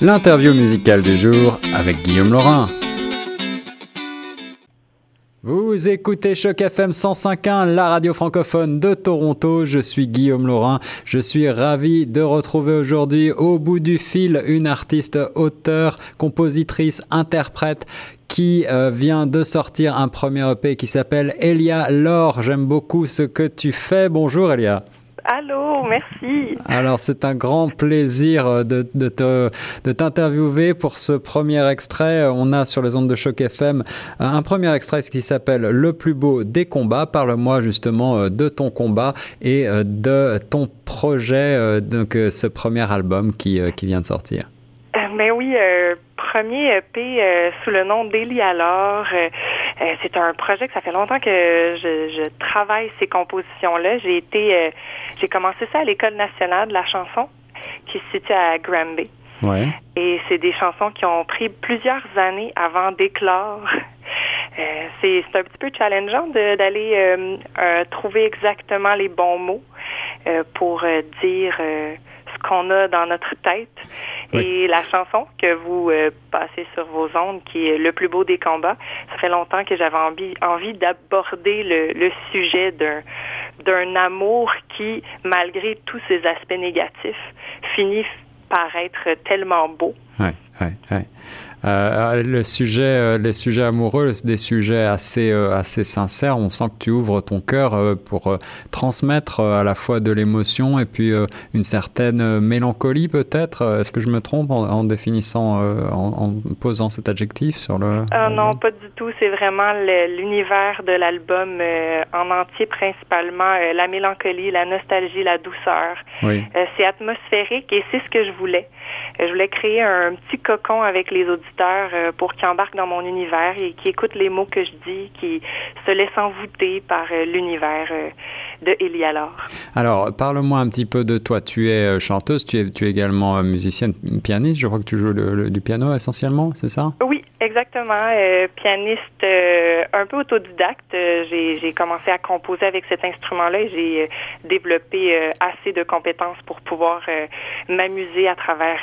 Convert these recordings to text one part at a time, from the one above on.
L'interview musicale du jour avec Guillaume Laurin. Vous écoutez Choc FM 105.1, la radio francophone de Toronto. Je suis Guillaume Laurin. Je suis ravi de retrouver aujourd'hui au bout du fil une artiste, auteure, compositrice, interprète qui euh, vient de sortir un premier EP qui s'appelle Elia Laure. J'aime beaucoup ce que tu fais. Bonjour Elia. Allô, merci. Alors c'est un grand plaisir euh, de, de, te, de t'interviewer pour ce premier extrait. On a sur les ondes de choc FM euh, un premier extrait qui s'appelle Le plus beau des combats. Parle-moi justement euh, de ton combat et de ton projet, donc ce premier album qui, qui vient de sortir. ben oui, premier EP sous le nom d'Elie Alors. c'est un projet que ça fait longtemps que je, je travaille ces compositions-là. J'ai été j'ai commencé ça à l'École nationale de la chanson qui se situe à Granby. Ouais. Et c'est des chansons qui ont pris plusieurs années avant d'éclore. Euh, c'est un petit peu challengeant d'aller euh, euh, trouver exactement les bons mots pour dire ce qu'on a dans notre tête. Et la chanson que vous passez sur vos ondes, qui est le plus beau des combats, ça fait longtemps que j'avais envie, envie d'aborder le, le sujet d'un d'un amour qui, malgré tous ses aspects négatifs, finit par être tellement beau. Ouais, ouais. Euh, le sujet, euh, les sujets amoureux, des sujets assez, euh, assez sincères. On sent que tu ouvres ton cœur euh, pour transmettre à la fois de l'émotion et puis une certaine mélancolie peut-être. Est-ce que je me trompe en, en définissant, en, en, posant cet adjectif sur le Non, pas du tout. C'est vraiment l'univers de l'album en entier, principalement la mélancolie, la nostalgie, la douceur. Oui. c'est atmosphérique et c'est ce que je voulais. je voulais créer un petit cocon avec les auditeurs euh, pour qu'ils embarquent dans mon univers et qui écoutent les mots que je dis, qui se laissent envoûter par euh, l'univers euh. Alors, parle-moi un petit peu de toi. Tu es chanteuse, tu es, tu es également musicienne, pianiste. Je crois que tu joues du piano essentiellement, c'est ça? Oui, exactement. pianiste un peu autodidacte. j'ai commencé à composer avec cet instrument-là et j'ai développé assez de compétences pour pouvoir m'amuser à travers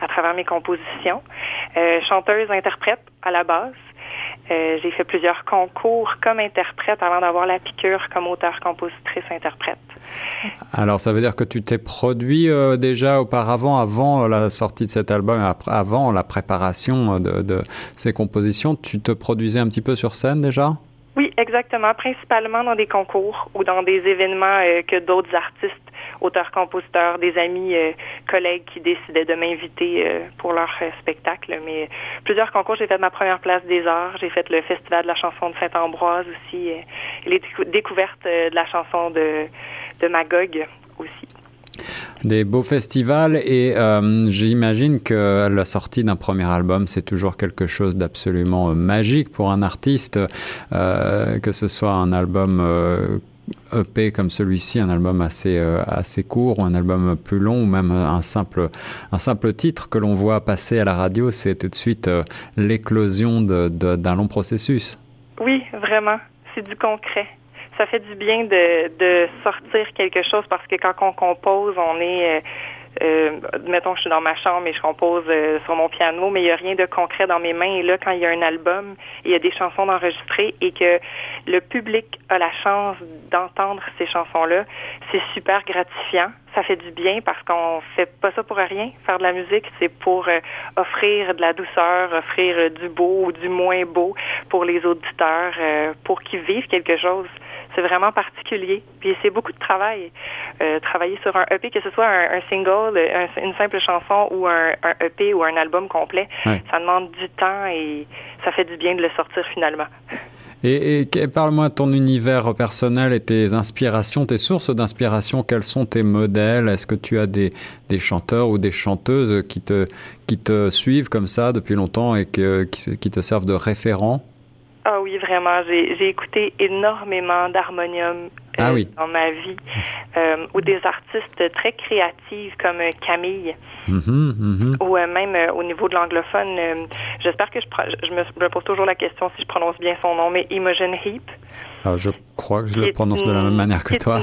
à travers mes compositions. Euh, chanteuse, interprète à la base. Euh, j'ai fait plusieurs concours comme interprète avant d'avoir la piqûre comme auteur, compositrice, interprète. Alors, ça veut dire que tu t'es produit euh, déjà auparavant, avant la sortie de cet album, avant la préparation de, ces compositions, tu te produisais un petit peu sur scène déjà? Oui, exactement, principalement dans des concours ou dans des événements que d'autres artistes auteurs, compositeurs, des amis, euh, collègues qui décidaient de m'inviter euh, pour leur euh, spectacle. Mais plusieurs concours, j'ai fait ma première place des arts, j'ai fait le festival de la chanson de Saint-Ambroise aussi, les découvertes de la chanson de Magog aussi. Des beaux festivals et euh, j'imagine que la sortie d'un premier album, c'est toujours quelque chose d'absolument magique pour un artiste, euh, que ce soit un album euh, EP comme celui-ci, un album assez, euh, assez court ou un album plus long ou même un simple, un simple titre que l'on voit passer à la radio, c'est tout de suite euh, l'éclosion d'un long processus. Oui, vraiment. C'est du concret. Ça fait du bien de, de sortir quelque chose parce que quand on compose, on est... Euh, euh, mettons je suis dans ma chambre et je compose euh, sur mon piano, mais il n'y a rien de concret dans mes mains. Et là, quand il y a un album, il y a des chansons d'enregistrer et que le public a la chance d'entendre ces chansons-là, c'est super gratifiant. Ça fait du bien parce qu'on fait pas ça pour rien. Faire de la musique, c'est pour euh, offrir de la douceur, offrir euh, du beau ou du moins beau pour les auditeurs, euh, pour qu'ils vivent quelque chose c'est vraiment particulier. Puis c'est beaucoup de travail. Travailler sur un EP, que ce soit un, un single, un, une simple chanson ou un, un, EP ou un album complet, ça demande du temps et ça fait du bien de le sortir finalement. Et, parle-moi de ton univers personnel et tes inspirations, tes sources d'inspiration. Quels sont tes modèles? Est-ce que tu as des, des chanteurs ou des chanteuses qui te, qui te suivent comme ça depuis longtemps et que, qui, te servent de référent? Ah oui, vraiment. J'ai écouté énormément d'harmonium ah dans ma vie, ou des artistes très créatifs comme Camille, mm-hmm, mm-hmm. ou même au niveau de l'anglophone. J'espère que je, je, me, pose toujours la question si je prononce bien son nom, mais Imogen Heap. Ah, je crois que je le prononce de la même manière que toi.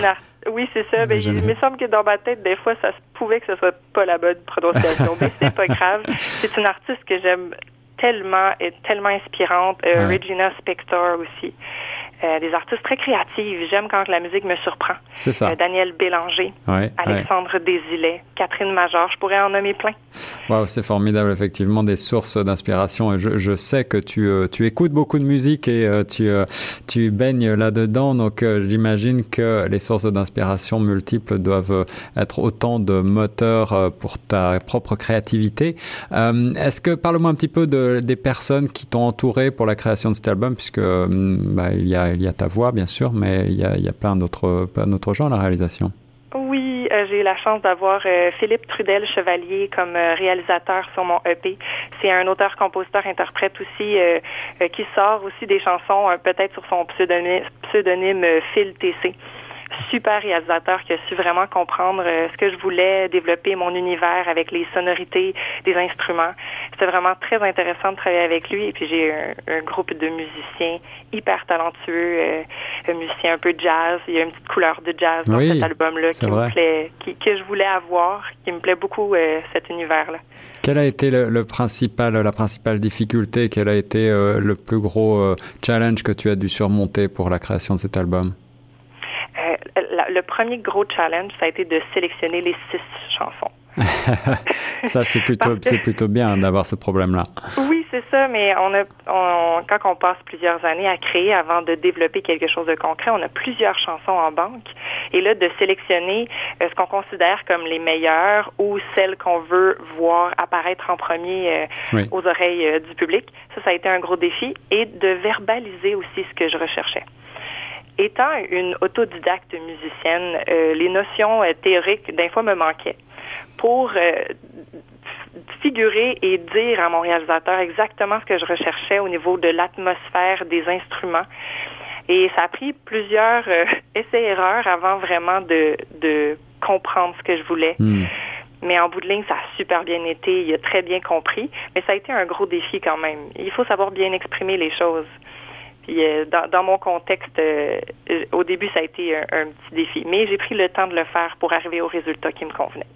Oui, c'est ça. Ben, il me semble que dans ma tête, des fois, ça se pouvait que ce soit pas la bonne prononciation, mais c'est pas grave. C'est une artiste que j'aime tellement et tellement inspirante. Euh, Regina Spector aussi. Euh, des artistes très créatifs. J'aime quand la musique me surprend. C'est ça. Euh, Daniel Bélanger, Alexandre ouais. Catherine Major, je pourrais en nommer plein. Wow, c'est formidable, effectivement, des sources d'inspiration. Je, je sais que tu, euh, tu écoutes beaucoup de musique et tu, tu baignes là-dedans, donc j'imagine que les sources d'inspiration multiples doivent être autant de moteurs pour ta propre créativité. Est-ce que, parle-moi un petit peu de, des personnes qui t'ont entouré pour la création de cet album, puisque bah, il y a il y a ta voix, bien sûr, mais il y a, il y plein d'autres gens à la réalisation. Oui, euh, j'ai eu la chance d'avoir euh, Philippe Trudel Chevalier comme euh, réalisateur sur mon EP. C'est un auteur, compositeur, interprète aussi qui sort aussi des chansons peut-être sur son pseudonyme, pseudonyme Phil TC super réalisateur qui a su vraiment comprendre euh, ce que je voulais, développer mon univers avec les sonorités des instruments. C'était vraiment très intéressant de travailler avec lui. Et puis j'ai un, groupe de musiciens hyper talentueux, euh, un musicien un peu jazz. Il y a une petite couleur de jazz dans cet album-là qui me plaît, qui, que je voulais avoir, qui me plaît beaucoup euh, cet univers-là. Quelle a été le, principal, la principale difficulté? Quel a été le plus gros challenge que tu as dû surmonter pour la création de cet album? Le premier gros challenge, ça a été de sélectionner les six chansons. ça, c'est plutôt, c'est plutôt bien d'avoir ce problème-là. Oui, c'est ça, mais on a, quand on passe plusieurs années à créer avant de développer quelque chose de concret, on a plusieurs chansons en banque. Et là, de sélectionner euh, ce qu'on considère comme les meilleures ou celles qu'on veut voir apparaître en premier euh, aux oreilles euh, du public, ça, ça a été un gros défi. Et de verbaliser aussi ce que je recherchais. Étant une autodidacte musicienne, euh, les notions euh, théoriques d'un fois me manquaient. Pour euh, figurer et dire à mon réalisateur exactement ce que je recherchais au niveau de l'atmosphère des instruments. Et ça a pris plusieurs essais-erreurs avant vraiment de, de comprendre ce que je voulais. Hmm. Mais en bout de ligne, ça a super bien été. Il a très bien compris. Mais ça a été un gros défi quand même. Il faut savoir bien exprimer les choses. Puis euh, dans, mon contexte, euh, au début, ça a été un, petit défi, mais j'ai pris le temps de le faire pour arriver au résultat qui me convenait.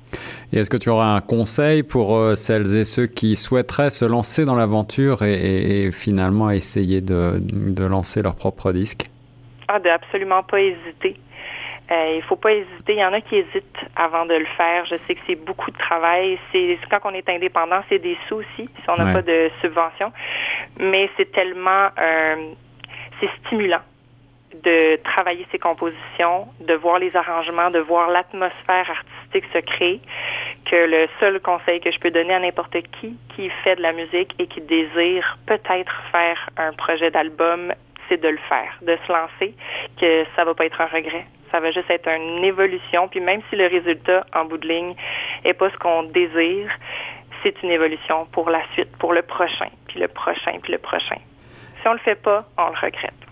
Et est-ce que tu auras un conseil pour euh, celles et ceux qui souhaiteraient se lancer dans l'aventure et, finalement essayer de, de, lancer leur propre disque? Ah, de absolument pas hésiter. Il il faut pas hésiter. Il y en a qui hésitent avant de le faire. Je sais que c'est beaucoup de travail. C'est quand on est indépendant, c'est des sous aussi si on n'a pas de subvention. Mais c'est tellement c'est stimulant de travailler ses compositions, de voir les arrangements, de voir l'atmosphère artistique se créer, que le seul conseil que je peux donner à n'importe qui qui fait de la musique et qui désire peut-être faire un projet d'album, c'est de le faire, de se lancer, que ça va pas être un regret. Ça va juste être une évolution. Puis même si le résultat, en bout de ligne, est pas ce qu'on désire, c'est une évolution pour la suite, pour le prochain, puis le prochain, puis le prochain. Si on le fait pas, on le regrette.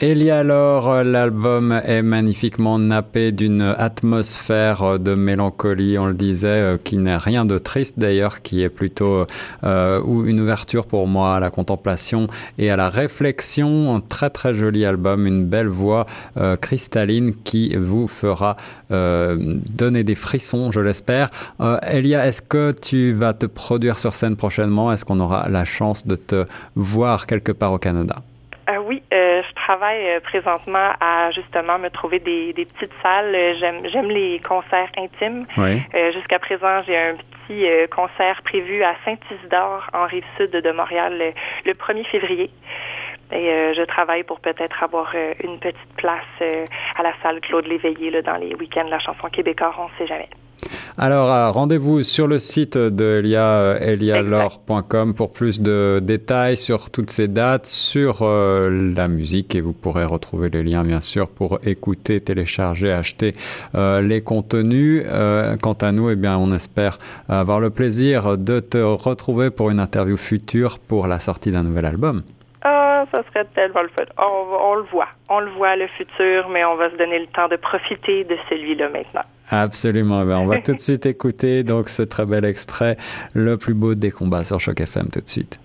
Elia alors, l'album est magnifiquement nappé d'une atmosphère de mélancolie, on le disait, euh, qui n'est rien de triste d'ailleurs, qui est plutôt euh, une ouverture pour moi à la contemplation et à la réflexion. Un très très joli album, une belle voix euh, cristalline qui vous fera donner des frissons, je l'espère. Elia, est-ce que tu vas te produire sur scène prochainement? Est-ce qu'on aura la chance de te voir quelque part au Canada? Oui, je travaille euh, présentement à justement me trouver des, des petites salles. Euh, j'aime j'aime les concerts intimes. Euh, jusqu'à présent, j'ai un petit concert prévu à Saint-Isidore, en rive sud de Montréal, le, 1er février. Et je travaille pour peut-être avoir une petite place à la salle Claude Léveillé dans les week-ends de la chanson québécoise, on ne sait jamais. Alors, euh, rendez-vous sur le site de Elia, elialore.com pour plus de détails sur toutes ces dates, sur euh, la musique et vous pourrez retrouver les liens, bien sûr, pour écouter, télécharger, acheter euh, les contenus. quant à nous, eh bien, on espère avoir le plaisir de te retrouver pour une interview future pour la sortie d'un nouvel album. Ah, ça serait tellement le fun. On, on le voit. On le voit, le futur, mais on va se donner le temps de profiter de celui-là maintenant. Absolument. Ben, on va tout de suite écouter donc ce très bel extrait, le plus beau des combats sur Choc FM tout de suite.